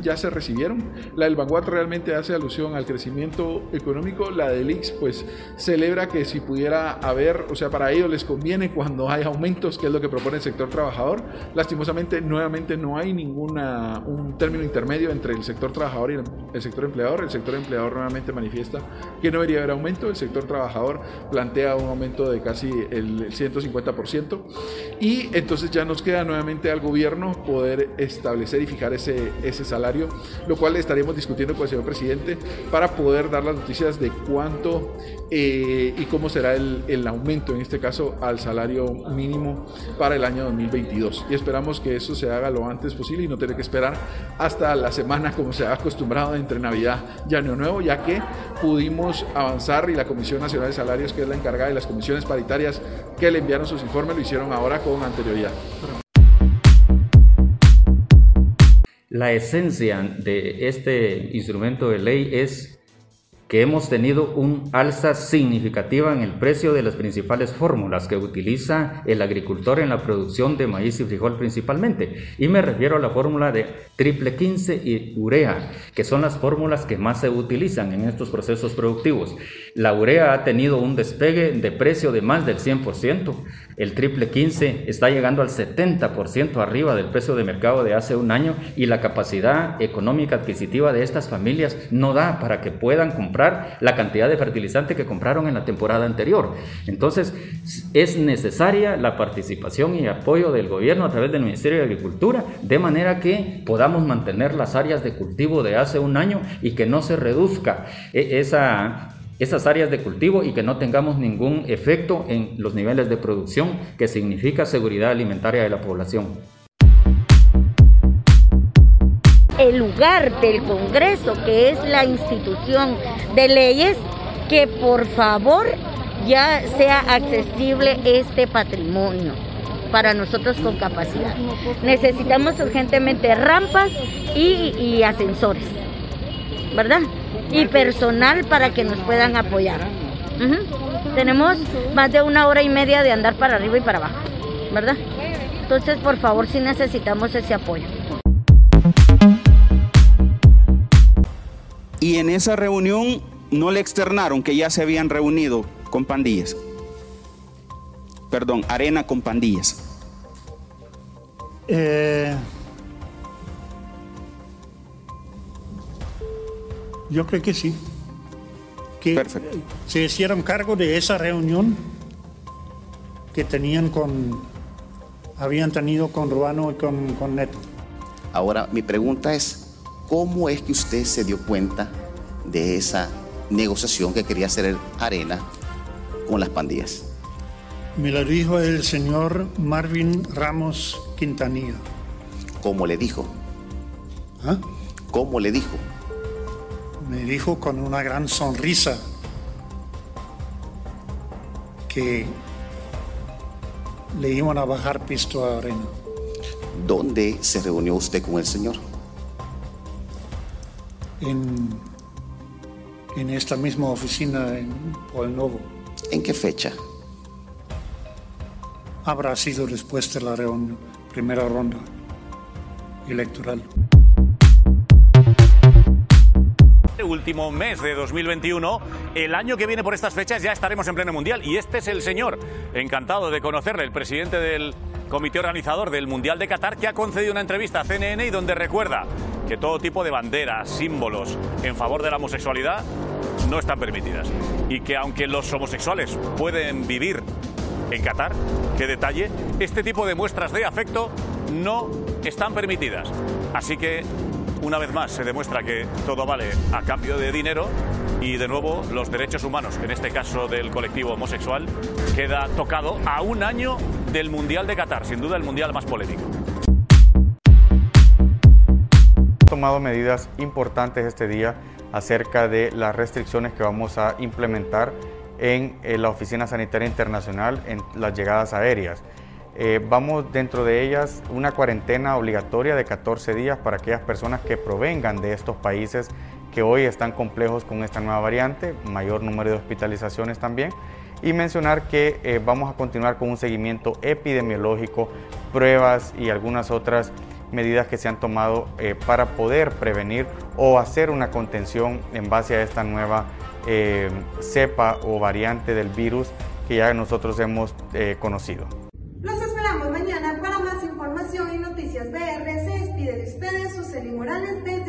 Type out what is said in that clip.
ya se recibieron. La del Vanguard realmente hace alusión al crecimiento económico. La del IX pues celebra que si pudiera haber, o sea, para ellos les conviene cuando hay aumentos, que es lo que propone el sector trabajador. Lastimosamente, nuevamente no hay ninguna un término intermedio entre el sector trabajador y el sector empleador. El sector empleador nuevamente manifiesta que no debería haber aumento. El sector trabajador plantea un aumento de casi el 150%. Y entonces ya nos queda nuevamente al gobierno poder establecer y fijar ese, ese salario, lo cual estaremos discutiendo con el señor presidente para poder dar las noticias de cuánto eh, y cómo será el, el, aumento, en este caso, al salario mínimo para el año 2022. Y esperamos que eso se haga lo antes posible y no tener que esperar hasta la semana como se ha acostumbrado entre Navidad y Año Nuevo, ya que pudimos avanzar y la Comisión Nacional de Salarios, que es la encargada, y las comisiones paritarias que le enviaron sus informes, lo hicieron ahora con anterioridad. La esencia de este instrumento de ley es que hemos tenido un alza significativa en el precio de las principales fórmulas que utiliza el agricultor en la producción de maíz y frijol principalmente. Y me refiero a la fórmula de triple 15 y urea, que son las fórmulas que más se utilizan en estos procesos productivos. La urea ha tenido un despegue de precio de más del 100%. El triple 15 está llegando al 70% arriba del precio de mercado de hace un año y la capacidad económica adquisitiva de estas familias no da para que puedan comprar la cantidad de fertilizante que compraron en la temporada anterior. Entonces, es necesaria la participación y apoyo del gobierno a través del Ministerio de Agricultura, de manera que podamos mantener las áreas de cultivo de hace un año y que no se reduzca e-, esa esas áreas de cultivo y que no tengamos ningún efecto en los niveles de producción que significa seguridad alimentaria de la población. El lugar del Congreso, que es la institución de leyes, que por favor ya sea accesible este patrimonio para nosotros con capacidad. Necesitamos urgentemente rampas y, ascensores, ¿verdad? y personal para que nos puedan apoyar. Tenemos más de una hora y media de andar para arriba y para abajo, ¿verdad? Entonces, por favor, sí necesitamos ese apoyo. Y en esa reunión no le externaron que ya se habían reunido con pandillas. Perdón, arena con pandillas. Eh, Yo creo que sí. Que se hicieron cargo de esa reunión que tenían con, habían tenido con Ruano y con, con Neto. Ahora, mi pregunta es, ¿cómo es que usted se dio cuenta de esa negociación que quería hacer Arena con las pandillas? Me lo dijo el señor Marvin Ramos Quintanilla. ¿Cómo le dijo? ¿Ah? ¿Cómo le dijo? me dijo con una gran sonrisa que le iban a bajar pisto a Arena. ¿Dónde se reunió usted con el Señor? En, en esta misma oficina en Pueblo Novo. ¿En qué fecha? Habrá sido después de la reunión, primera ronda electoral. último mes de 2021. El año que viene por estas fechas ya estaremos en pleno mundial y este es el señor, encantado de conocerle, el presidente del comité organizador del Mundial de Qatar, que ha concedido una entrevista a CNN y donde recuerda que todo tipo de banderas, símbolos en favor de la homosexualidad no están permitidas y que aunque los homosexuales pueden vivir en Qatar, qué detalle, este tipo de muestras de afecto no están permitidas. Así que una vez más se demuestra que todo vale a cambio de dinero y de nuevo los derechos humanos, en este caso del colectivo homosexual, queda tocado a un año del Mundial de Qatar, sin duda el Mundial más polémico. Tomado medidas importantes este día acerca de las restricciones que vamos a implementar en la Oficina Sanitaria Internacional en las llegadas aéreas. Eh, vamos dentro de ellas una cuarentena obligatoria de 14 días para aquellas personas que provengan de estos países que hoy están complejos con esta nueva variante, mayor número de hospitalizaciones también. y mencionar que eh, vamos a continuar con un seguimiento epidemiológico, pruebas y algunas otras medidas que se han tomado eh, para poder prevenir o hacer una contención en base a esta nueva eh, cepa o variante del virus que ya nosotros hemos conocido. Los esperamos mañana para más información y noticias BR. Se despide de ustedes Suseli Morales de